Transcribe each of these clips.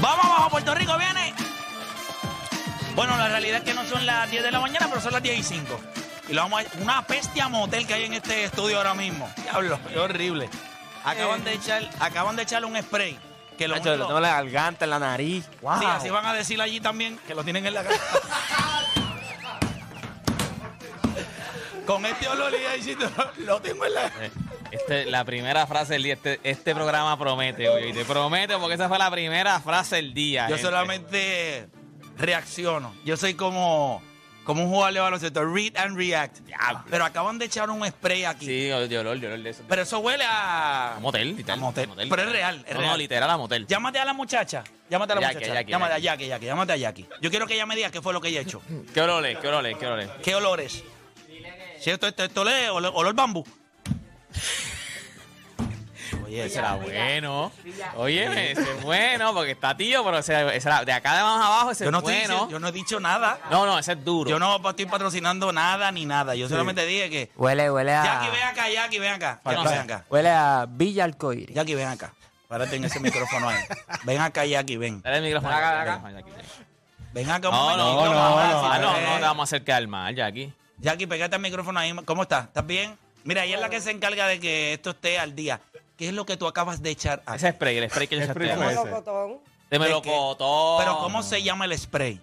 Vamos abajo, Puerto Rico viene. Bueno, la realidad es que no son las 10 de la mañana, pero son las 10 y 5. Y lo vamos a una bestia motel que hay en este estudio ahora mismo. Diablo, qué horrible. Acaban de echar, acaban de echarle un spray. Que lo Nacho, único- tengo la garganta en la nariz. Wow. Sí, así van a decir allí también, que lo tienen en la cara. Con este olor y ahí lo tengo en la Eh, Este, la primera frase del día, este, este programa promete, hoy. Te promete porque esa fue la primera frase del día. Yo gente. solamente reacciono. Yo soy como, como un jugador de baloncesto. Read and react. Pero acaban de echar un spray aquí. Sí, de olor, de olor de eso. Pero eso huele a... A motel, literal. A motel. Pero es real, es no, real. no, literal a motel. Llámate a la muchacha. Llámate a la Jackie, muchacha. Jackie, llámate Jackie. a Jackie, Jackie. Llámate a Jackie. Yo quiero que ella me diga qué fue lo que ella echó. ¿Qué olor es? ¿Qué olor es? ¿Qué olor es? ¿Qué olores? Si esto, esto, esto le olor, olor bambú. Oye, Ese era bueno. Oye, ese es bueno porque está tío, pero ese, ese era- de acá de más abajo ese yo no, es bueno. diciendo- yo no he dicho nada. No, no, ese es duro. Yo no estoy patrocinando nada ni nada. Yo solamente dije que. Huele, huele a. Jackie, ven acá, Jackie, ven acá. Jackie, ven acá. Huele a Villa Alcoiri. Jackie, ven acá. Párate en ese micrófono ahí. Ven acá, Jackie, ven. Dale el micrófono. Acá, el acá. Ven acá un No, no, no, mamá, no, si ah, no, te vamos a hacer quedar mal, Jackie. Jackie, pégate al micrófono ahí. ¿Cómo estás? ¿Estás bien? Mira, ella es la que se encarga de que esto esté al día. ¿Qué es lo que tú acabas de echar aquí? Ese spray, el spray que yo echaste. ese? Melocotón. De melocotón. Pero ¿cómo se llama el spray?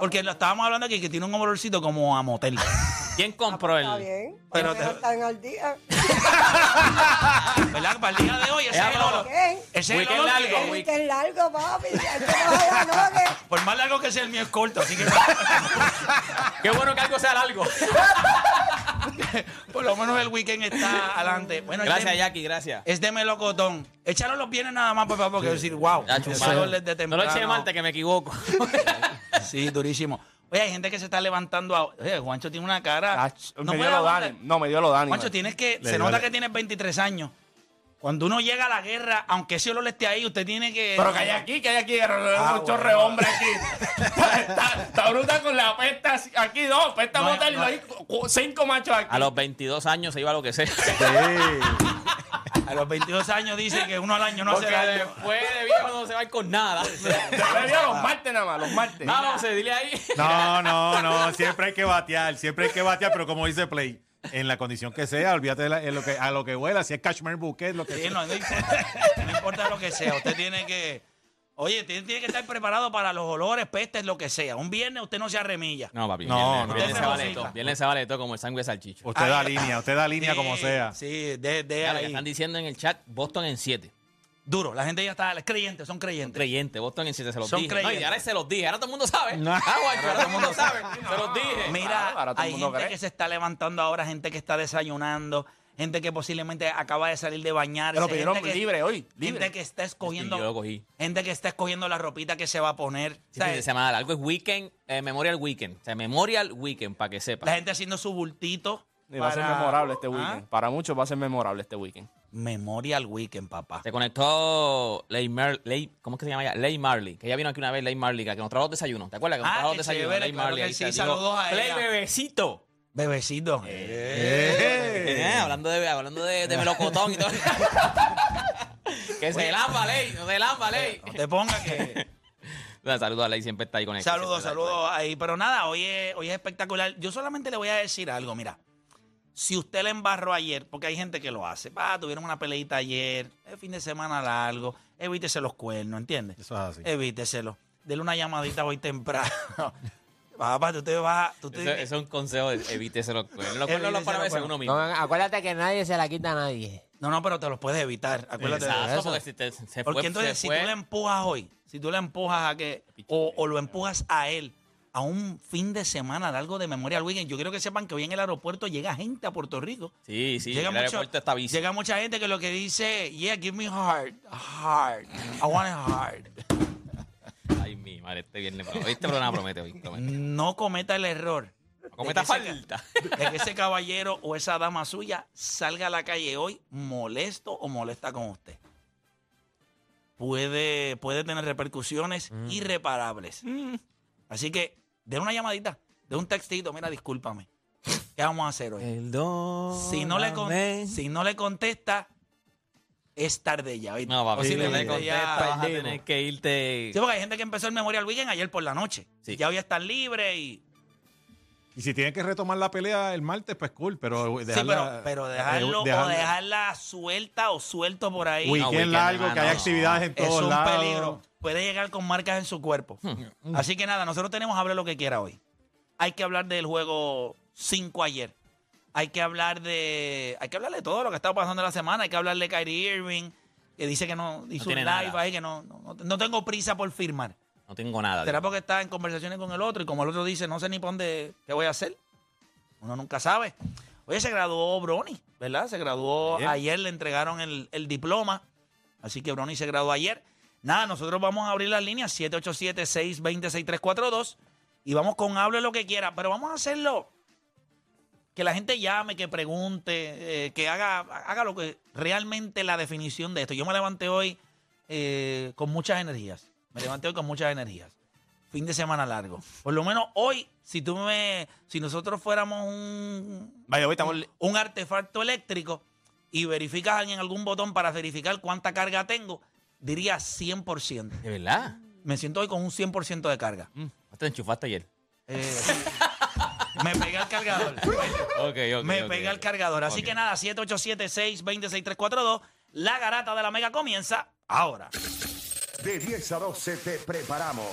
Porque lo estábamos hablando aquí que tiene un olorcito como a motel. ¿Quién compró Está el...? bien. Pero te- están al día. ¿Verdad? Para el día de hoy, ese es el olor. ¿Qué? Ese es el olor largo, que- weekend. Es largo, papi. Por más largo que sea el mío es corto, así que Qué bueno que algo sea largo. por lo menos el weekend está adelante. Bueno, es Gracias, de- Jackie, gracias. Es de melocotón. Échalo los viernes nada más, papá, porque decir, wow. Ya, No lo eché Marte, que me equivoco. Sí, durísimo. Oye, hay gente que se está levantando. A... Oye, Juancho tiene una cara. No me dio lo. Dani. No, me dio lo Dani. Juancho, tienes que. Le se nota que tienes 23 años. Cuando uno llega a la guerra, aunque ese olor esté ahí, usted tiene que. Pero que hay aquí, que hay aquí, Ah, un chorre bueno. hombre aquí. está, está bruta con la pesta aquí, no, pesta No no hay- cinco machos aquí. A los 22 años se iba a lo que sea. A los 22 años dice que uno al año no hace Porque daño. después de viejo no se va a ir con nada. Después de los martes nada más, los martes. Vamos, se dile ahí. No, no, no. Siempre hay que batear. Siempre hay que batear, pero como dice Play, en la condición que sea, olvídate de la- en lo que, a lo que huela. Si es Cashmere Bouquet, lo que Sí, sea. no, no importa, no importa lo que sea. Usted tiene que. Oye, tiene, tiene que estar preparado para los olores, pestes, lo que sea. Un viernes usted no se arremilla. No, papi. No, viernes, no, viernes se vale todo. Viernes se vale todo como el sangre de salchicho. Usted da línea, usted da línea Sí, como sea. Sí, de, de Mira, lo que ahí. están diciendo en el chat, Boston en 7. Duro, la gente ya está, es creyente, son creyentes. Creyente, Boston en 7, se los Son dije. No, y creyentes. ahora se los dije, ahora todo el mundo sabe. Ah, guacho, ahora todo el mundo sabe. Se los dije. Mira, Claro, ahora todo hay mundo gente cree. que se está levantando ahora, gente que está desayunando, gente que posiblemente acaba de salir de bañarse. Pero pidieron gente que- libre hoy, libre. Gente que está escogiendo, Sí, yo lo cogí. gente que está escogiendo la ropita que se va a poner. Sí, O sea, fin de semana largo es Weekend, eh, Memorial Weekend. O sea, Memorial Weekend, para que sepa. la gente haciendo su bultito. Y va a ser para- memorable este ¿Ah? weekend. Para muchos va a ser memorable este weekend. Memorial Weekend, papá. Se conectó Ley Mar Ley, ¿cómo es que se llama ella? Ley Marley, que ella vino aquí una vez, Ley Marley, que nos trajo los desayunos. ¿Te acuerdas que nos Ah, trajo los desayunos? chévere, Ley claro Marley. sí, saludos a ella. bebecito. Bebecito. Eh, hablando de, hablando de, de melocotón y todo. que se lamba, Ley, no se lamba, Ley. No te pongas que. Saludos a Ley, siempre está ahí con Saludos, saludos ahí. Pero nada, hoy es, hoy es espectacular. Yo solamente le voy a decir algo, mira. Si usted le embarró ayer, porque hay gente que lo hace, va, tuvieron una peleita ayer, es fin de semana largo, evítese los cuernos, ¿entiendes? Eso es así. Evíteselo. Dele una llamadita hoy temprano. Papá, tú te vas, tú te- Eso, eso es un consejo, evítese los cuernos. Los cuernos los Evítese para los veces cuernos. uno mismo. No, acuérdate que nadie se la quita a nadie. No, no, pero te los puedes evitar. Acuérdate de Exacto, eso. porque si te, se Porque fue, entonces, se si fue. tú le empujas hoy, si tú le empujas a que, o, o lo empujas a él, a un fin de semana largo de Memorial Weekend, yo quiero que sepan que hoy en el aeropuerto llega gente a Puerto Rico. Sí, sí, llega, el mucho- aeropuerto está bici. llega mucha gente que lo que dice, yeah, give me hard, hard, I want it hard. Ay, mi madre, este viernes. Este programa promete hoy. Promete. No cometa el error No cometa de que ese- falta. de que ese caballero o esa dama suya salga a la calle hoy molesto o molesta con usted. Puede, puede tener repercusiones irreparables. Así que, de una llamadita, de un textito, mira, discúlpame. ¿Qué vamos a hacer hoy? Perdón. Si no, le con- si no le contesta, es tarde ya. ¿oíste? No, papi, si no le Posiblemente ya- contestas, vas a tener que irte. Sí, porque hay gente que empezó el Memorial Weekend ayer por la noche. Sí. Ya hoy están libres y... Y si tienen que retomar la pelea el martes, pues cool, pero Sí, dejarla, pero, pero eh, dejarlo o dejarla- suelta o suelto por ahí. Weekend, weekend, largo, que no, haya no. actividades en es todos un lados. peligro. Puede llegar con marcas en su cuerpo. Así que nada, nosotros tenemos hable lo que quiera hoy. Hay que hablar del juego 5 ayer. Hay que hablar de. Hay que hablar de todo lo que está pasando en la semana. Hay que hablar de Kyrie Irving, que dice que no hizo un tiene live nada. ahí, que no, no, no tengo prisa por firmar. No tengo nada. Será porque está en conversaciones con el otro y como el otro dice, no sé ni por dónde, qué voy a hacer. Uno nunca sabe. Oye, se graduó Brony, ¿verdad? Se graduó Ayer. ayer, le entregaron el, el diploma. Así que Brony se graduó ayer. Nada, nosotros vamos a abrir las líneas 787-620-6342 y vamos con hable lo que quiera, pero vamos a hacerlo que la gente llame, que pregunte, eh, que haga, haga lo que realmente la definición de esto. Yo me levanté hoy eh, con muchas energías. Me levanté hoy con muchas energías. Fin de semana largo. Por lo menos hoy, si tú me, si nosotros fuéramos un, Vaya, hoy estamos. un artefacto eléctrico y verificas en algún botón para verificar cuánta carga tengo, diría 100%. ¿De verdad? Me siento hoy con un 100% de carga. Mm, te enchufaste ayer. Eh, me pegué al cargador. Ok, ok. Me ok, pegué al cargador. Así que nada, 787-620-6342. La garata de la mega comienza ahora. De 10 a 12 te preparamos.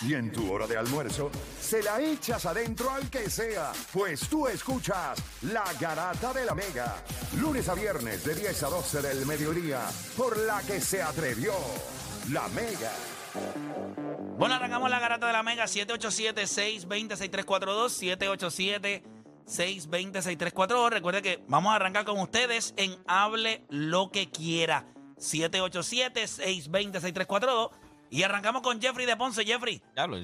Y en tu hora de almuerzo, se la echas adentro al que sea, pues tú escuchas La Garata de la Mega. Lunes a viernes de 10 a 12 del mediodía, por la que se atrevió La Mega. Bueno, arrancamos la garata de la Mega 787-620-6342, 787-620-6342. Recuerde que vamos a arrancar con ustedes en Hable lo que quiera. 787-620-6342. Y arrancamos con Jeffrey de Ponce. Jeffrey, Diablo.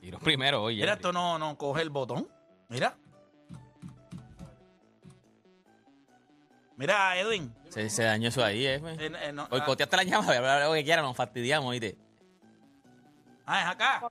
Tiro primero, oye. mira, esto no, no coge el botón. Mira. Mira, Edwin. Se, se dañó eso ahí, eh. Eh, eh, no, ah, Boicoteaste la llamada, hablar lo que quieras, nos fastidiamos, ¿oíste? Ah, es acá.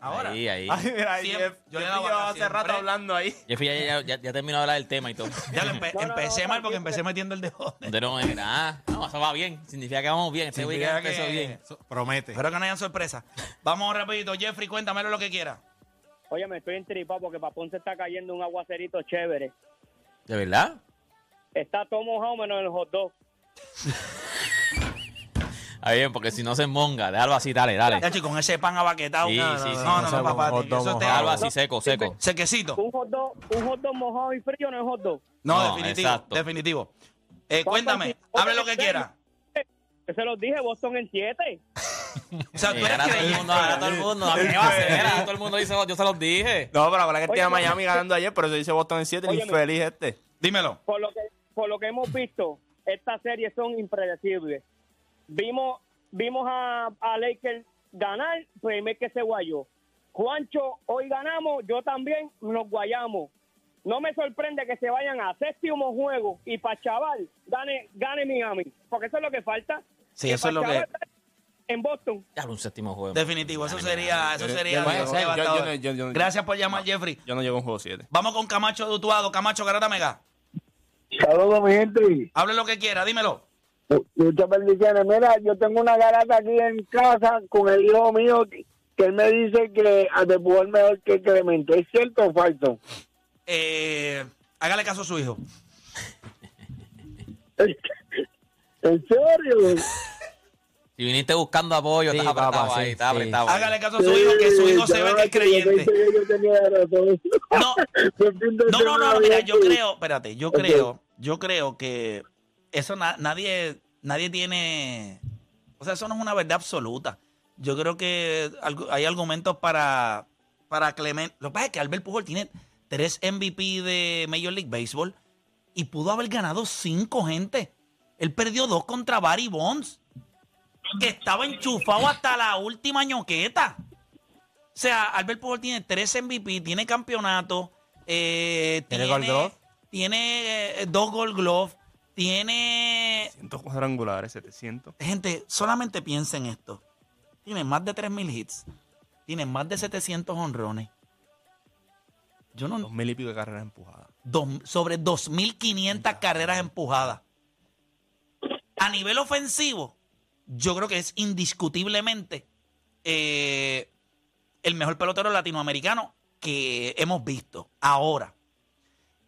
Ahora. Ahí, ahí. Ay, mira, ahí, Siempre- Jeff. yo Yo le daba llevaba hace siempre. rato hablando ahí. Jeffrey ya, ya, ya, ya terminó de hablar del tema y todo. Ya lo empe- empecé mal porque empecé metiendo el dedo. Usted no era, ah, no, eso va bien. Significa que vamos bien. Este empezó bien. Promete. Espero que no hayan sorpresa. Vamos rapidito. Jeffrey, cuéntamelo lo que quiera. Oye, me estoy entripado porque para Ponce está cayendo un aguacerito chévere. ¿De verdad? Está todo mojado menos el hot dog. Está bien, porque si no se monga, déjalo así, dale, dale. Ya, chico, con ese pan abaquetado. Sí, no, sí, no, sí. no, no, papá. Eso es mojado. Déjalo así, seco, seco. Sequecito. Un hot dog, un hot dog mojado y frío no es hot dog. No, No, definitivo. exacto. Definitivo. Eh, cuéntame, hable lo que quiera. Yo se los dije, Boston en 7. O sea, tú eres ahora todo el mundo, ahora todo el mundo, a mí me va a hacer, ahora todo el mundo dice, yo se los dije. No, pero ahora que tiene Miami ganando ayer, pero se dice Boston en 7, el Óyeme. infeliz este. Dímelo. Por lo que por lo que hemos visto, estas series son impredecibles. Vimos vimos a, a Lakers ganar, primer que se guayó. Juancho, hoy ganamos, yo también nos guayamos. No me sorprende que se vayan a séptimo juego y para chaval gane, gane Miami, porque eso es lo que falta. Sí, Que eso es lo que- En Boston. Ya, un séptimo juego. Definitivo. Eso sería, eso sería Gracias por llamar, Jeffrey. Yo no llego a un juego 7. Vamos con Camacho de Utuado. Camacho, Garata Mega. Saludos, mi gente. Hable lo que quiera, dímelo. Muchas bendiciones. Mira, yo tengo una garata aquí en casa con el hijo mío que, que él me dice que Adepú es mejor que Clemente. ¿Es cierto o falso? Eh, hágale caso a su hijo. ¿En serio? Si viniste buscando apoyo, Sí, estás apretado papá, ahí, sí, estás sí. apretado. ahí. Hágale caso a su hijo, que su hijo se ve que es creyente. Yo tenía razón. No, No, no, no, mira, yo creo, espérate, yo creo, yo creo que eso na- nadie, nadie tiene, o sea, eso no es una verdad absoluta. Yo creo que hay argumentos para, para Clement. Lo que pasa es que Albert Pujol tiene tres MVP de Major League Baseball y pudo haber ganado cinco, gente. Él perdió dos contra Barry Bonds, que estaba enchufado hasta la última ñoqueta. O sea, Albert Pujol tiene tres MVP, tiene campeonato, eh, ¿Tiene tiene, Gold Glove? tiene, eh, dos Gold Glove, tiene... 100 cuadrangulares, 700. Gente, solamente piensen esto. Tiene más de 3.000 hits, tiene más de 700 honrones. Yo no... Dos mil y pico de carreras empujadas. dos- sobre 2.500 carreras empujadas. A nivel ofensivo, yo creo que es indiscutiblemente eh, el mejor pelotero latinoamericano que hemos visto. Ahora,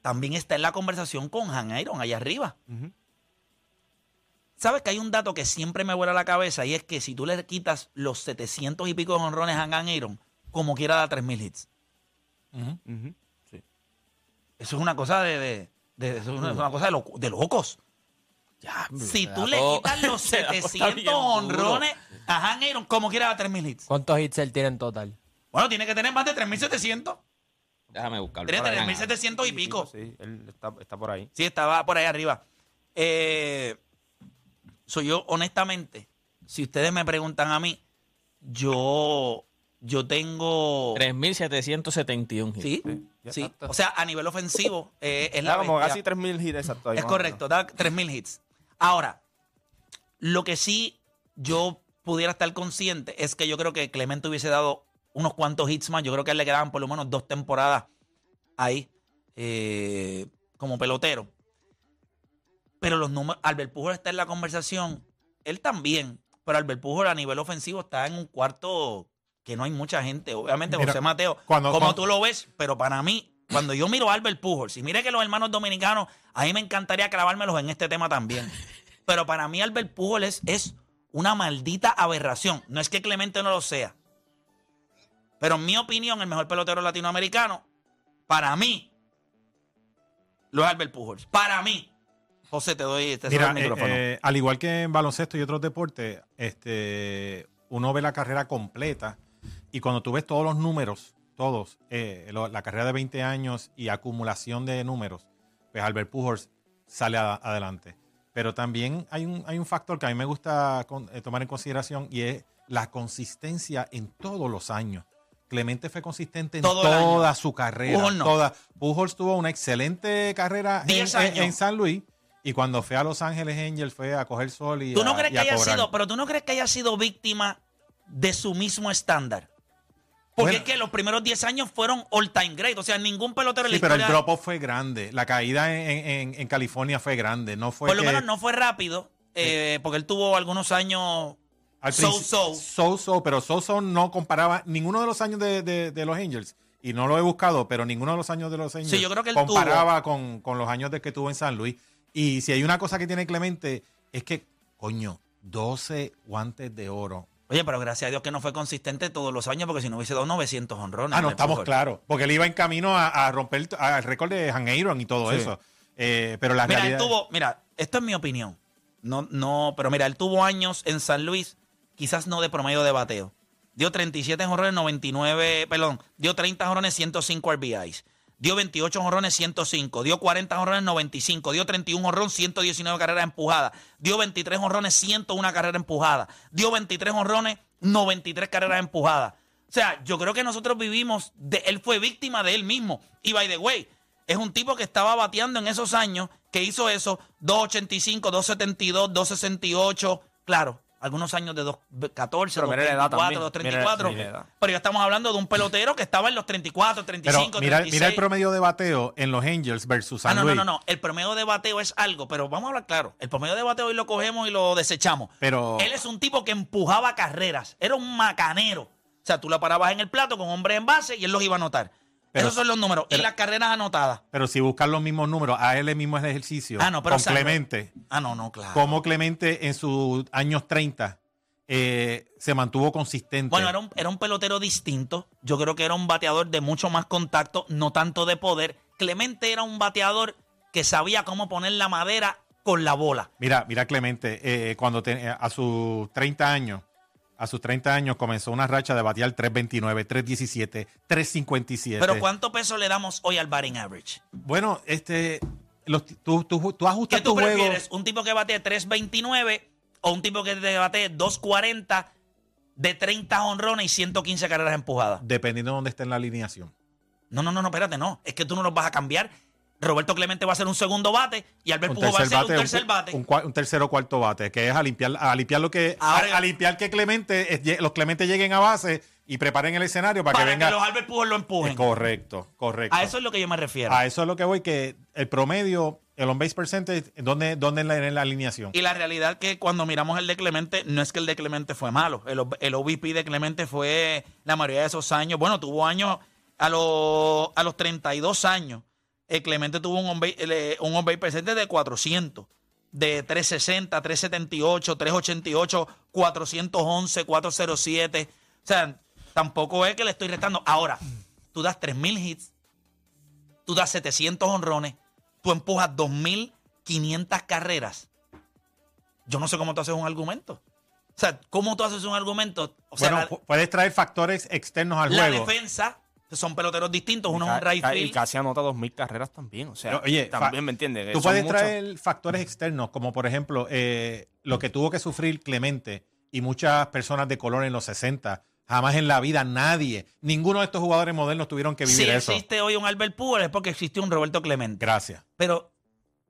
también está en la conversación con Han Iron allá arriba. ¿Sabes que hay un dato que siempre me vuela la cabeza? Y es que si tú le quitas los 700 y pico de honrones a Han Iron, como quiera da 3.000 hits. Eso es una cosa de, de- de- eso es una, cosa de, loco- de locos. si se tú le todo- quitas los se da todo está 700 bien duro. honrones a Han Aaron, como quiera da 3.000 hits. ¿Cuántos hits él tiene en total? Bueno, tiene que tener más de 3.700. Déjame buscarlo. Tiene Por ahí. 3.700 y pico. Sí, él está, está por ahí. Sí, estaba por ahí arriba. Eh, soy yo, honestamente, si ustedes me preguntan a mí, yo, yo tengo... 3.771 hits. Sí, sí. está. O sea, a nivel ofensivo, eh, es la como bestia. casi 3000 hits exacto. Es correcto, da 3.000 hits. Ahora, lo que sí yo pudiera estar consciente es que yo creo que Clemente hubiese dado unos cuantos hits más. Yo creo que a él le quedaban por lo menos dos temporadas ahí eh, como pelotero. Pero los números, Albert Pujol está en la conversación, él también, pero Albert Pujol a nivel ofensivo está en un cuarto que no hay mucha gente. Obviamente, Mira, José Mateo, cuando- como cuando- tú lo ves, pero para mí, cuando yo miro a Albert Pujol, si mire que los hermanos dominicanos, a mí me encantaría clavármelos en este tema también. Pero para mí Albert Pujol es, es una maldita aberración. No es que Clemente no lo sea. Pero en mi opinión, el mejor pelotero latinoamericano, para mí, lo es Albert Pujols. Para mí. José, te doy te cedo Mira, el eh, micrófono. eh, al igual que en baloncesto y otros deportes, este, uno ve la carrera completa y cuando tú ves todos los números, todos, eh, lo- la carrera de 20 años y acumulación de números, pues Albert Pujols sale a- adelante. Pero también hay un, hay un factor que a mí me gusta con- tomar en consideración y es la consistencia en todos los años. Clemente fue consistente en Todo el año. toda su carrera. Pujols no. toda. Pujols tuvo una excelente carrera en, Diez en- años. en San Luis. Y cuando fue a Los Ángeles Angels fue a coger sol y ¿Tú no a- crees y que a haya cobrar. sido, pero tú no crees que haya sido víctima de su mismo estándar? Porque Bueno. es que los primeros 10 años fueron all time great. O sea, ningún pelotero en la Sí, pero el historia. drop-off fue grande. La caída en, en- en California fue grande. No fue por lo que menos no fue rápido. eh, porque él tuvo algunos años so-so. principio- So-so, pero so-so no comparaba ninguno de los años de, de- de los Angels. Y no lo he buscado, pero ninguno de los años de los Angels Sí, yo creo que él comparaba con, con los años de que tuvo en San Luis. Y si hay una cosa que tiene Clemente, es que, coño, 12 guantes de oro. Oye, pero gracias a Dios que no fue consistente todos los años, porque si no hubiese dado 900 honrones. Ah, no, estamos claros. Porque él iba en camino a, a romper el- récord de Han Aaron y todo Sí. eso. Eh, pero la Mira, realidad. él tuvo, mira, esto es mi opinión. No, no, pero mira, él tuvo años en San Luis, quizás no de promedio de bateo. Dio 37 jonrones, 99, perdón, dio 30 jonrones, 105 RBIs. Dio 28 jonrones, 105. Dio 40 jonrones, 95. Dio 31 jonrones, 119 carreras empujadas. Dio 23 jonrones, 101 carrera empujada. Dio 23 jonrones, 93 carreras empujadas. O sea, yo creo que nosotros vivimos, de, él fue víctima de él mismo. Y by the way, es un tipo que estaba bateando en esos años, que hizo eso, 2.85, 2.72, 2.68. Claro, algunos años de 2.14, Pero mira la edad 2.24, también. 2.34. Mira- mira. Pero ya estamos hablando de un pelotero que estaba en los 34, 35, pero mira, 36. mira el promedio de bateo en los Angels versus Ah, San no, no, Luis. no, no. El promedio de bateo es algo, pero vamos a hablar claro. El promedio de bateo hoy lo cogemos y lo desechamos. Pero Él es un tipo que empujaba carreras. Era un macanero. O sea, tú la parabas en el plato con hombres en base y él los iba a anotar. Pero- Esos son los números. y pero- las carreras anotadas. Pero si buscan los mismos números, a él el mismo ejercicio. Ah, no, pero con salvo- Clemente. Ah, no, no, claro. Como Clemente en sus años 30 eh, se mantuvo consistente. Bueno, era un, era un pelotero distinto. Yo creo que era un bateador de mucho más contacto, no tanto de poder. Clemente era un bateador que sabía cómo poner la madera con la bola. Mira, mira Clemente, eh, cuando te- a sus 30 años, a sus 30 años comenzó una racha de batear 329, 317, 357. Pero ¿cuánto peso le damos hoy al batting average? Bueno, este, los- tú, tú, tú ¿Qué ajustas tú tu juego. prefieres? ¿Un tipo que bate 329 o un tipo que te bate 240 de 30 honrones y 115 carreras empujadas? Dependiendo de dónde esté en la alineación. No, no, no, no, espérate, no. Es que tú no los vas a cambiar. Roberto Clemente va a ser un segundo bate y Albert Un Pujols va a ser un tercer bate. un, un tercero o cuarto bate, que es a limpiar, a limpiar lo que, a, Ahora- a limpiar que Clemente, eh, los Clementes lleguen a base y preparen el escenario para, para que venga. los Albert Pujols lo empujen. Eh, correcto, correcto. A eso es lo que yo me refiero. A eso es lo que voy, que el promedio, el on-base percentage, ¿dónde, dónde en, la, en la alineación? Y la realidad que cuando miramos el de Clemente, no es que el de Clemente fue malo. El, el OVP de Clemente fue la mayoría de esos años. Bueno, tuvo años a los, a los 32 años. El Clemente tuvo un on-base, eh, percentage de 400. De 360, 378, 388, 411, 407. O sea, tampoco es que le estoy restando. Ahora, tú das 3.000 hits, tú das 700 honrones, tú empujas 2.500 carreras. Yo no sé cómo tú haces un argumento. O sea, ¿cómo tú haces un argumento? O sea, bueno, la, pu- puedes traer factores externos al la juego. defensa, que son peloteros distintos, uno es un right ca- Y field. casi anota 2.000 carreras también. O sea, Oye, también me entiendes. Tú puedes muchos- traer factores externos, como por ejemplo eh, lo que tuvo que sufrir Clemente y muchas personas de color en los 60. Jamás en la vida nadie, ninguno de estos jugadores modernos tuvieron que vivir Si eso. existe hoy un Albert Pujols es porque existe un Roberto Clemente. Gracias. Pero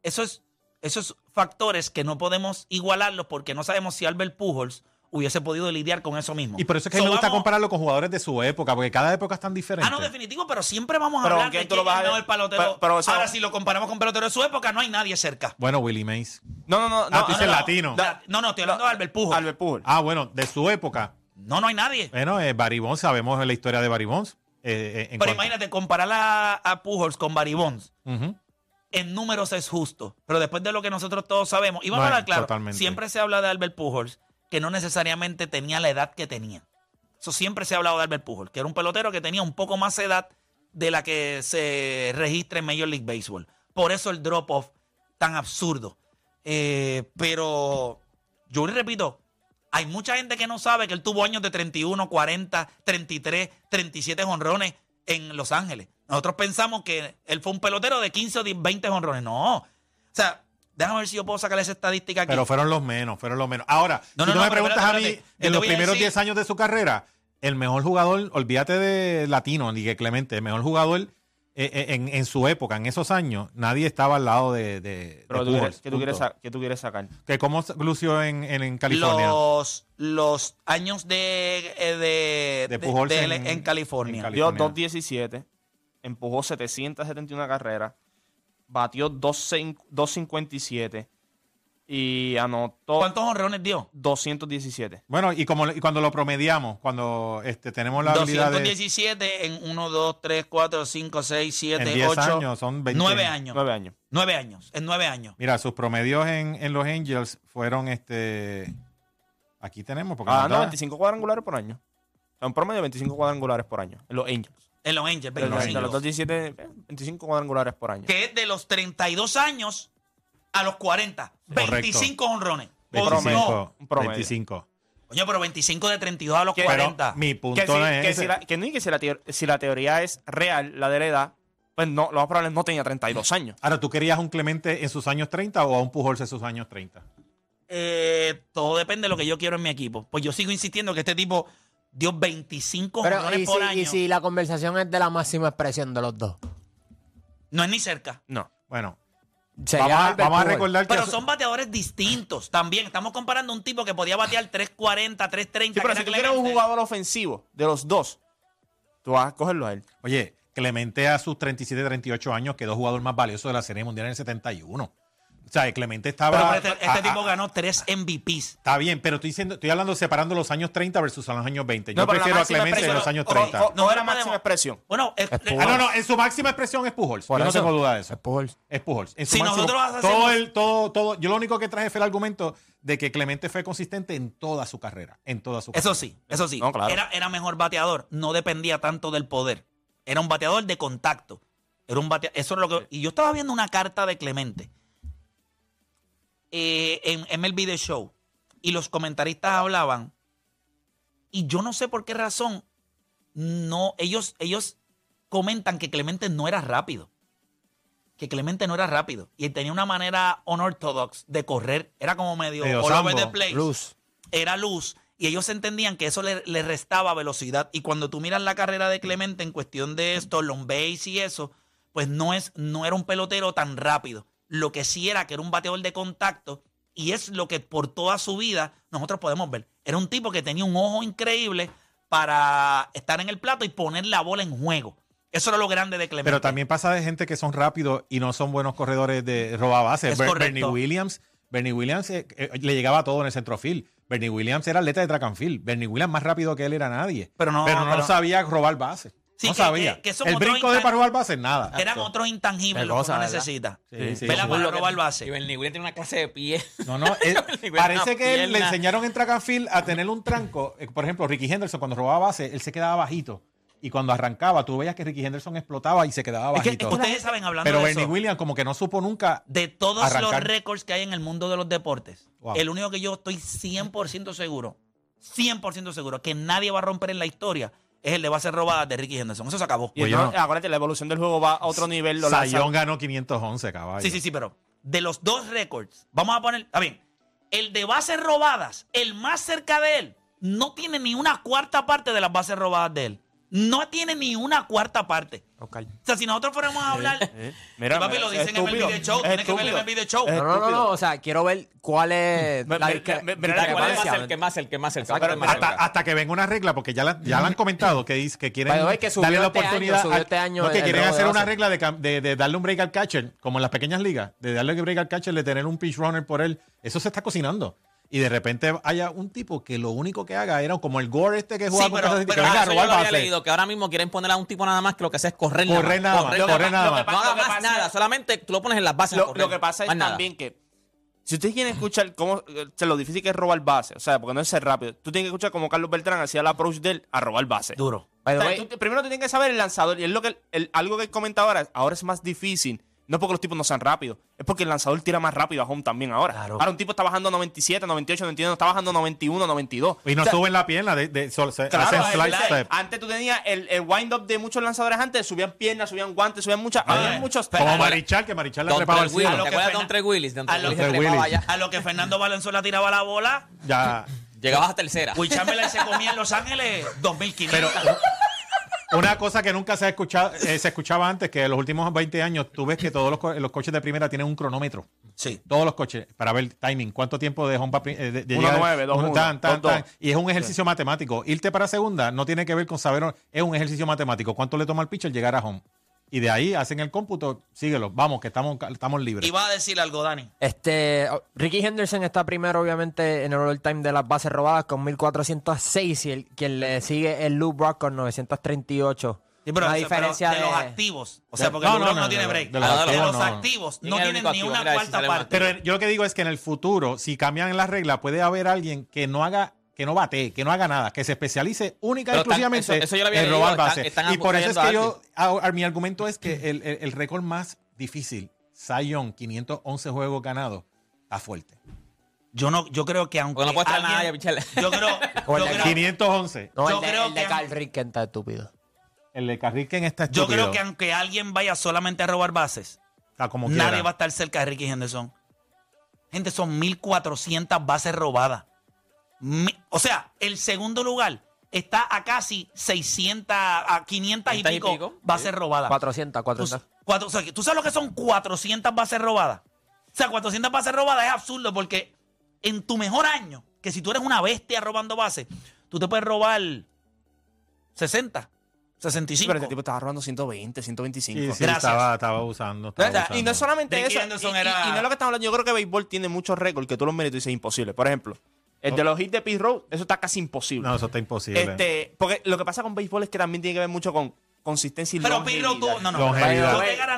esos, esos factores que no podemos igualarlos porque no sabemos si Albert Pujols hubiese podido lidiar con eso mismo. Y por eso es que So, me gusta vamos- compararlo con jugadores de su época, porque cada época es tan diferente. Ah, no, definitivo, pero siempre vamos a Pero hablar ¿con quién de quién lo el a- mejor pelotero. pero- pero, o sea- Ahora, si lo comparamos con peloteros de su época, no hay nadie cerca. Bueno, Willie Mays. No, no, no. Ah, no, tú no, dices no. latino. No, no, estoy hablando de Albert Pujols. Albert Pujols. Ah, bueno, de su época. No, no hay nadie. Bueno, eh, Barry Bonds, sabemos la historia de Barry Bonds. eh, eh, en Pero cuanto- imagínate, comparar a, a Pujols con Barry Bonds. En números es justo, pero después de lo que nosotros todos sabemos, y vamos No, a hablar claro, totalmente. siempre se habla de Albert Pujols que no necesariamente tenía la edad que tenía. Eso siempre se ha hablado de Albert Pujols, que era un pelotero que tenía un poco más edad de la que se registra en Major League Baseball. Por eso el drop-off tan absurdo. Eh, pero yo le repito, hay mucha gente que no sabe que él tuvo años de 31, 40, 33, 37 honrones en Los Ángeles. Nosotros pensamos que él fue un pelotero de 15 o 10, 20 honrones. No. O sea, déjame ver si yo puedo sacar esa estadística aquí. Pero fueron los menos, fueron los menos. Ahora, No, si no, tú no, me pero preguntas espérate, a mí, en los primeros decir- 10 años de su carrera, el mejor jugador, olvídate de latino, ni que Clemente, el mejor jugador eh, eh, en, en su época, en esos años, nadie estaba al lado de, de, Pero de tú Pujols, ¿qué, tú quieres qué tú quieres sacar? Que cómo lució en, en, en California. Los, los años de, eh, de, De Pujols en- en, California. en Cali- Dio California. 2.17, empujó 771 carreras, batió 2.5 2.57 y anotó ¿Cuántos honrones dio? 217. Bueno, y como y cuando lo promediamos, cuando este, tenemos la habilidad de 217 en 1, 2, 3, 4, 5, 6, 7, en 10 8, años, son 20. 9 años. 9 años. 9 años. En 9 años. Mira, sus promedios en, en los Angels fueron este aquí tenemos porque Ah, no, da- 25 cuadrangulares por año. O sea, un promedio de 25 cuadrangulares por año en los Angels. En los Angels, De los, 25. de los 217, eh, 25 cuadrangulares por año. Que es de los 32 años a los 40. Correcto. 25 honrones. Un 25, no. un promedio. 25. Coño, pero 25 de 32 a los Que- 40. Mi punto Que, si, no es que, ese. si la, que no, y que si la, teo- si la teoría es real, la de la edad, pues no, lo más probable es no tenía 32 años. Ahora, ¿tú querías un Clemente en sus años 30 o a un Pujols en sus años 30? Eh, todo depende de lo que yo quiero en mi equipo. Pues yo sigo insistiendo que este tipo dio 25 Pero, honrones ¿y por si, año. y si la conversación es de la máxima expresión de los dos? No es ni cerca. No. Bueno, Sería vamos a, Albert vamos a Pujols. recordar que Pero son bateadores distintos también. Estamos comparando un tipo que podía batear 340, 330. Sí, pero que si tú quieres un jugador ofensivo de los dos, tú vas a cogerlo a él. Oye, Clemente a sus 37, 38 años quedó jugador más valioso de la Serie Mundial en el 71. O sea, Clemente Pero estaba. este, este a- a- tipo ganó tres MVPs. Está bien, pero estoy diciendo, estoy hablando separando los años 30 versus los años 20. Yo No, prefiero a Clemente en los años o- 30. o- No era máxima expresión. Bueno, es- Es Ah, no, no, en su máxima expresión es Pujols. Por yo no eso. tengo duda de eso. Es Pujols. Es Pujols. En su Si máximo- nosotros hacemos- todo el, todo, todo, yo lo único que traje fue el argumento de que Clemente fue consistente en toda su carrera. En toda su Eso carrera. sí, eso sí. No, claro. era, era mejor bateador, no dependía tanto del poder. Era un bateador de contacto. Era un batea- Eso es lo que. Y yo estaba viendo una carta de Clemente eh, en MLB The Show y los comentaristas hablaban y yo no sé por qué razón no ellos ellos comentan que Clemente no era rápido. Que Clemente no era rápido y tenía una manera unorthodox de correr, era como medio, all the place Luz. era luz y ellos entendían que eso le, le restaba velocidad. Y cuando tú miras la carrera de Clemente en cuestión de esto, long base y eso, pues no, es, no era un pelotero tan rápido. Lo que sí era que era un bateador de contacto y es lo que por toda su vida nosotros podemos ver. Era un tipo que tenía un ojo increíble para estar en el plato y poner la bola en juego. Eso era lo grande de Clemente. Pero también pasa de gente que son rápidos y no son buenos corredores de robabases. Es Ber- correcto. Bernie Williams, Bernie Williams eh, eh, le llegaba todo en el centrofield. Bernie Williams era atleta de track and field. Bernie Williams más rápido que él era nadie. Pero no- no pero- sabía robar bases. Sí, no que- sabía. que- que son el brinco de para robar bases, nada. Eran otros intangibles los que uno necesita. Sí, sí. Vela Sí. para robar Y base. Bernie Williams tiene una clase de pie. No, no, es- Bernie parece que él le enseñaron en track and field a tener un tranco. Eh, Por ejemplo, Ricky Henderson cuando robaba base, él se quedaba bajito. Y cuando arrancaba, tú veías que Ricky Henderson explotaba y se quedaba Es que bajito. ustedes saben, hablando Pero de Bernie eso, Williams como que no supo nunca de todos arrancar. los récords que hay en el mundo de los deportes, Wow. el único que yo estoy 100% seguro, 100% seguro que nadie va a romper en la historia es el de bases robadas de Ricky Henderson. Eso se acabó. Y Pues entonces, no- acuérdate, la evolución del juego va a otro nivel. Lo Sayón ganó 511, caballo. Sí, sí, sí, pero de los dos récords, vamos a poner, a ver, el de bases robadas, el más cerca de él, no tiene ni una cuarta parte de las bases robadas de él. No tiene ni una cuarta parte. Oscar. O sea, si nosotros fuéramos a hablar, Eh, y papi, lo dicen en el estúpido. video show, Es tienes que ver estúpido. el video show. No, no, no, estúpido. no, o sea, quiero ver cuál es la me- discre- me- me- ¿Cuál es discrepancia. más el que más el que más el que más Hasta, hasta que venga una regla, porque ya la, ya la han comentado, que dice que quieren way, que darle la este año, oportunidad. subió al- este año no, que quieren hacer una regla de, de- de darle un break al catcher, como en las pequeñas ligas, de darle break al catcher, de tener un pitch runner por él. Eso se está cocinando. Y de repente haya un tipo que lo único que haga era como el Gore este que jugaba Sí, con pero- pero- que venga yo leído, que ahora mismo quieren poner a un tipo nada más que lo que hace es correr Correr nada más, Correr nada Lo más. que No haga Lo que más pasa- nada, solamente tú lo pones en las bases Lo, correr. lo que pasa es nada. también que si ustedes quieren escuchar cómo eh, lo difícil que es robar base, o sea, porque no es ser rápido, tú tienes que escuchar cómo Carlos Beltrán hacía el approach de él a robar base. Duro. O sea, tú- primero tú tienes que saber el lanzador y es lo que el- algo que él comenta ahora, ahora es más difícil. No porque los tipos no sean rápidos, es porque el lanzador tira más rápido a home también ahora. Claro. Ahora un tipo está bajando 97, 98, 99, está bajando 91, 92. Y no O sea, suben la pierna, de, de- sol- se- Claro, hacen es slide verdad. step. Antes tú tenías el, el wind-up de muchos lanzadores antes, subían piernas, subían guantes, subían muchas. Había muchos. pero- Como Marichal, que Marichal le trepaba el cielo. a lo Willis que se trepaba Willis. allá. A lo que Fernando Valenzuela tiraba la bola, Ya. Llegabas a tercera. Will Chamberlain se comía en Los Ángeles 2500. Pero una cosa que nunca se, ha escuchado, eh, se escuchaba antes, que en los últimos 20 años tú ves que todos los, co- los coches de primera tienen un cronómetro. sí. Todos los coches, para ver timing, cuánto tiempo de home pa- eh, de, de Uno llegar- nueve, dos un uno, tan, tan, dos tan. dos. Y es un ejercicio matemático. Irte para segunda no tiene que ver con saber, es un ejercicio matemático. ¿Cuánto le toma al pitcher llegar a home? Y de ahí hacen el cómputo, síguelo, vamos, que estamos, estamos libres. Iba a decir algo, Dani. Este, oh, Ricky Henderson está primero, obviamente, en el all-time de las bases robadas con 1406 y el, quien le sigue es Lou Brock con 938. Sí, pero, Una diferencia de, de, los activos. O sea, porque no, el no, LeBron no, no, tiene de- break. de los De activos, los no. activos ¿Quién no es el tienen ni una Mira, cuarta parte. Pero yo lo que digo es que en el futuro, si cambian las reglas, puede haber alguien que no haga que no bate, que no haga nada, que se especialice única y exclusivamente eso- eso yo lo había en leído, robar están- bases. están y por eso es que yo, a- a- mi argumento es que el, el- el récord más difícil, Young, 511 juegos ganados, está fuerte. Yo no, yo creo que aunque Porque no a alguien- nadie, Michelle. yo creo, O el yo de creo, 511. No, Yo el de, creo el de que- Carl Ricken está estúpido. El de Carriquen está yo estúpido. creo que aunque alguien vaya solamente a robar bases, Está como nadie quiera. va a estar cerca de Ricky Henderson. Gente, son 1400 bases robadas. Mi- o sea, el segundo lugar está a casi 600, a 500 y 500 y pico, pico, bases robadas. 400, Tú, 400. cuatro- o sea, ¿tú sabes lo que son 400 bases robadas? O sea, 400 bases robadas es absurdo porque en tu mejor año, que si tú eres una bestia robando bases, tú te puedes robar 60. 65. Pero este tipo estaba robando 120, 125. Sí, sí, Gracias. estaba, estaba usando. estaba O sea, y no es solamente eso. Y, y- era- y no es lo que estamos hablando. Yo creo que béisbol tiene muchos récords que tú los miras y tú dices imposible. Por ejemplo, el de los hits de Pete Rose, eso está casi imposible. No, eso está imposible. este, porque lo que pasa con béisbol es que también tiene que ver mucho con consistencia y Pero Pirro longevidad. tuvo. No, no. Ti-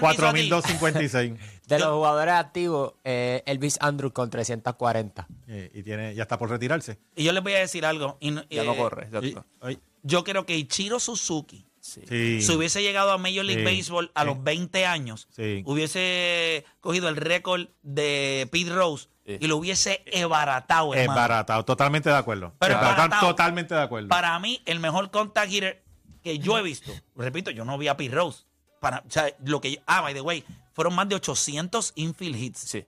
4.256. De los jugadores activos, eh, Elvis Andrews con 340. Eh, y tiene, ya está por retirarse. Y yo les voy a decir algo. y no- Ya no eh, corre. Yo creo que Ichiro Suzuki, Sí. sí. si hubiese llegado a Major League Sí. Baseball a los 20 años, hubiese cogido el récord de Pete Rose y lo hubiese ebaratado, Es hermano. baratado. Totalmente de acuerdo. Pero. Totalmente de acuerdo. Para mí, el mejor contact hitter que yo he visto, repito, yo no vi a Pete Rose. Para, o sea, lo que yo- ah, by the way, fueron más de 800 infield hits. Sí.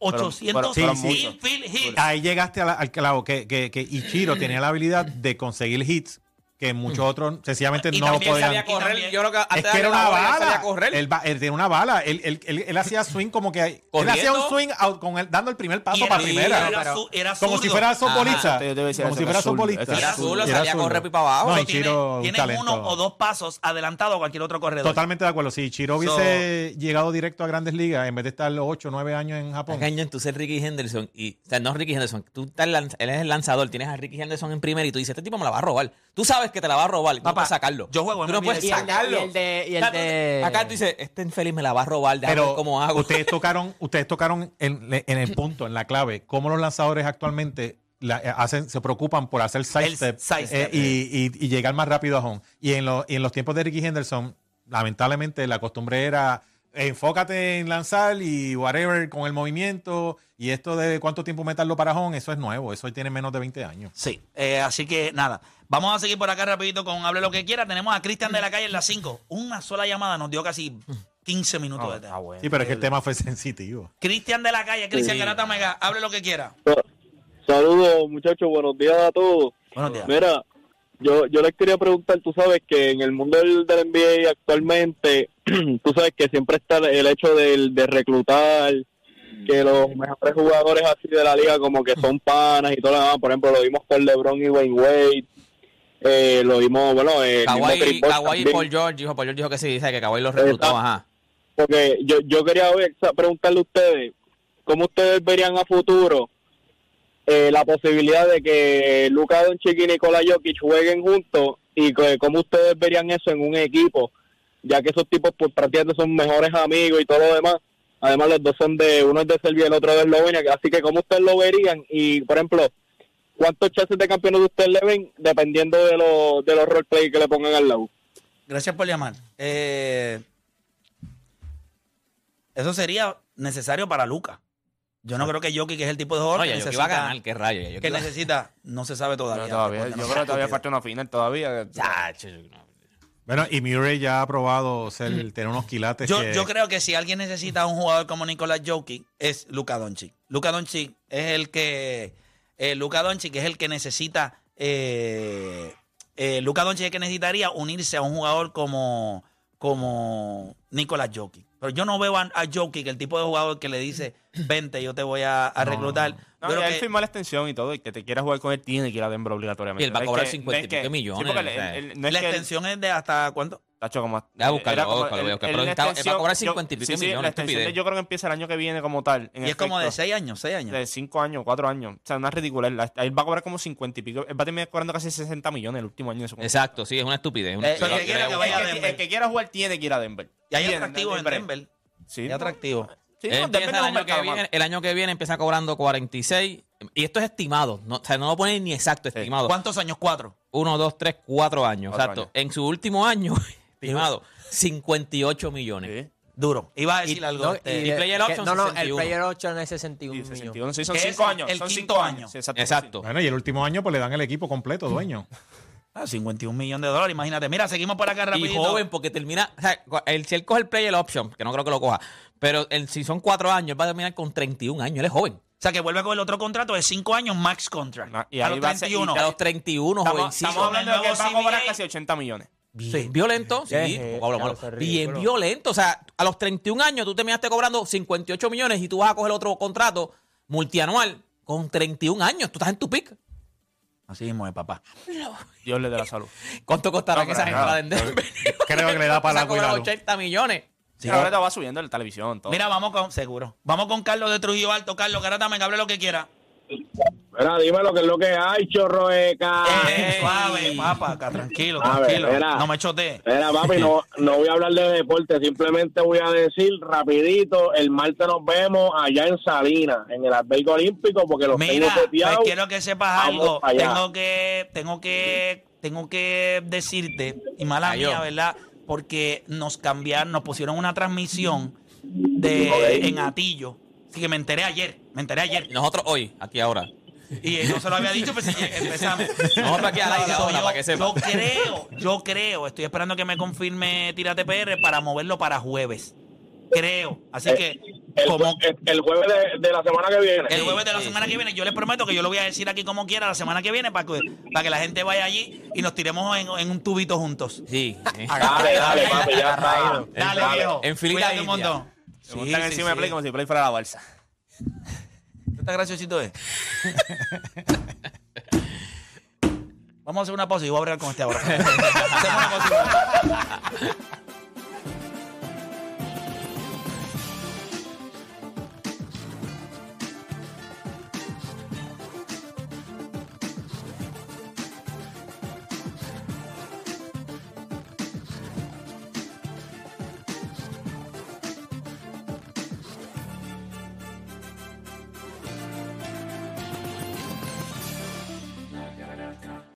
800 fueron muchos. infield hits. Ahí llegaste la- al clavo, que, que, que Ichiro tenía la habilidad de conseguir hits que muchos otros sencillamente Y no lo podían. sabía correr. Yo creo que Es que era una él bala. correr. Él, él tenía una bala. Él, él, él- él hacía swing como que. Él Corriendo. hacía un swing out con él, dando el primer paso era- para primera. Era, como si fuera softbolista. Ajá. Como si fuera softbolista. Era Era zurdo, Era sabía correr pipa abajo. No, So, Ichiro, un tiene, talento. uno o dos pasos adelantado a cualquier otro corredor. Totalmente de acuerdo. Si Ichiro hubiese llegado directo a grandes ligas en vez de estar los 8 o 9 años en Japón. Cañón, tú ser Ricky Henderson y, o sea, no Ricky Henderson, tú estás él es el lanzador, tienes a Ricky Henderson en primera y tú dices, este tipo me la va a robar. Tú sabes que te la va a robar, y tú no puedes sacarlo. yo juego Tú no puedes Y el de- sacarlo. y el de- y el de- Acá tú dices, este infeliz me la va a robar, déjame ver Pero cómo hago. ustedes tocaron, ustedes tocaron en, en el punto, en la clave, cómo los lanzadores actualmente la- eh, hacen, se preocupan por hacer sidestep sidestep. eh, y, y- y llegar más rápido a home. Y en, lo- y en los tiempos de Ricky Henderson, lamentablemente la costumbre era enfócate en lanzar y whatever con el movimiento y esto de cuánto tiempo meterlo para home, eso es nuevo, eso tiene menos de 20 años. Sí, eh, así que nada. Vamos a seguir por acá rapidito con Hable lo que quiera. Tenemos a Cristian de la calle en las 5. Una sola llamada nos dio casi 15 minutos de tema. Sí, pero es que el tema fue sensitivo. Cristian de la calle, Cristian Garata Mega, hable lo que quiera. Saludos, muchachos, buenos días a todos. Buenos días. Mira, yo, yo les quería preguntar, tú sabes que en el mundo del, del NBA actualmente, tú sabes que siempre está el hecho de reclutar, que los mejores jugadores así de la liga como que son panas y todo lo demás. Por ejemplo, lo vimos con LeBron y Wayne Wade. Eh, lo vimos, bueno, eh, Kawhi, Paul Kawhi y también. Paul George, dijo, Paul George dijo que sí, dice que Kawhi los reclutó, Exacto. ajá. Porque yo, yo quería preguntarle a ustedes, ¿cómo ustedes verían a futuro eh, la posibilidad de que Luka Doncic y Nikola Jokic jueguen juntos y que, cómo ustedes verían eso en un equipo? Ya que esos tipos pues prácticamente son mejores amigos y todo lo demás. Además los dos son de, uno es de Serbia y el otro de Eslovenia, así que cómo ustedes lo verían y, por ejemplo, ¿cuántos chances de campeonato ustedes le ven dependiendo de, los de los roleplay que le pongan al lado? Gracias por llamar. Eh, eso sería necesario para Luca. Yo no creo que Jokic, que es el tipo de jugador que necesita, iba a ganar, qué rayo. Yo que necesita, no se sabe todavía. No yo creo que todavía falta una final todavía. Bueno, y Murray ya ha probado ser, tener unos quilates Yo, que- yo creo que si alguien necesita un jugador como Nicolás Jokic, es Luka Doncic. Luka Doncic es el que. Eh, Luka Doncic es el que necesita. Eh, eh, Luka Doncic es el que necesitaría unirse a un jugador como, como Nicolás Jokic. Pero yo no veo a, a Jokic, el tipo de jugador que le dice, vente, yo te voy a, a reclutar. No, ya él que- firmó la extensión y todo, y que te quiera jugar con él tiene que ir a Denver obligatoriamente. Y él va a cobrar que- 50 no es y pico que- millones, la extensión es de hasta cuánto? Tacho, como, Voy a buscarlo, voy a como- buscarlo, voy a Pero está- él va a cobrar yo- 50 y pico sí, sí, millones, la extensión estupidez. yo creo que empieza el año que viene como tal. en y es como de efecto. seis años, seis años. De 5 años, 4 años. O sea, una ridícula. Él, va a cobrar como 50 y pico. Él va a terminar cobrando casi 60 millones el último año de su contrato. Exacto, sí, es una estupidez. una Eh, estupidez. que quiera que vaya el, que, el que quiera jugar tiene que ir a Denver. Y hay atractivos en Denver. Sí, Hay atractivos. Sí, no, el, año que viene, el año que viene empieza cobrando 46. Y esto es estimado. No, o sea, no lo ponen ni exacto, estimado. ¿Cuántos años? Cuatro. Uno, dos, tres, cuatro años. Cuatro exacto. años. En su último año, estimado, 58 millones. Sí. Duro. Iba a decir Y- algo. no, este, y player option no, no, el 61. player option es 61 Sí, millones. 61. Sí, son Que 5 es años. el son quinto 5 año. años. Sí, exacto. Exacto. Bueno, y el último año pues le dan el equipo completo, dueño. ah, 51 millones de dólares, imagínate. Mira, seguimos por acá Y rapidito. joven, porque termina. O sea, el, si él coge el player option, que no creo que lo coja, pero el, si son cuatro años, él va a terminar con 31 años. Él es joven. O sea, que vuelve con el otro contrato de 5 años max contract. Y a los va a ser- y 31. A los 31, Estamos, jovencito. estamos hablando de que va a cobrar casi 80 millones. Bien Sí. violento, sí. Hablo ya malo. Bien violento. O sea, a los 31 años tú terminaste cobrando 58 millones y tú vas a coger otro contrato multianual con 31 años. Tú estás en tu pick. Así mismo es, papá. Dios le dé la salud. ¿Cuánto costará No, que esa gente no. la den de Creo que le da para la cuidado. 80 millones. Sí. Pero ahorita va subiendo en la televisión. Todo. Mira, vamos con, seguro. Vamos con Carlos de Trujillo Alto. Carlos, Garata, me hable lo que quiera. Mira, dime lo que es lo que hay, chorroeca. Eh, suave, papá, acá, tranquilo, A ver, tranquilo. mira. no me chotees. Mira, papi, no, no voy a hablar de deporte, simplemente voy a decir rapidito, el martes nos vemos allá en Salinas, en el albergue olímpico, porque los Mira, tengo pues quiero que sepas algo. Tengo que, tengo que, tengo que decirte, y mala Cayó. mía, ¿verdad? Porque nos cambiaron, nos pusieron una transmisión de en Atillo. Así que me enteré ayer, me enteré ayer. Nosotros hoy, aquí ahora. Y eh, no se lo había dicho, pues empezamos. Nosotros aquí al aire ahora, yo, para que sepa. yo creo, yo creo, estoy esperando que me confirme Tírate PR para moverlo para jueves. Creo. Así que, el, como el- el jueves de, de la semana que viene. el jueves de la sí, semana sí. que viene, yo les prometo que yo lo voy a decir aquí como quiera la semana que viene para que, para que la gente vaya allí y nos tiremos en, en un tubito juntos. Sí. Dale, dale, papi, ya está. Dale, Dale. viejo. En filita un montón. Se montan encima de Play como si Play fuera la balsa. ¿Qué tan graciosito es? Vamos a hacer una pausa y voy a hablar con este ahora. Hacemos una pausa.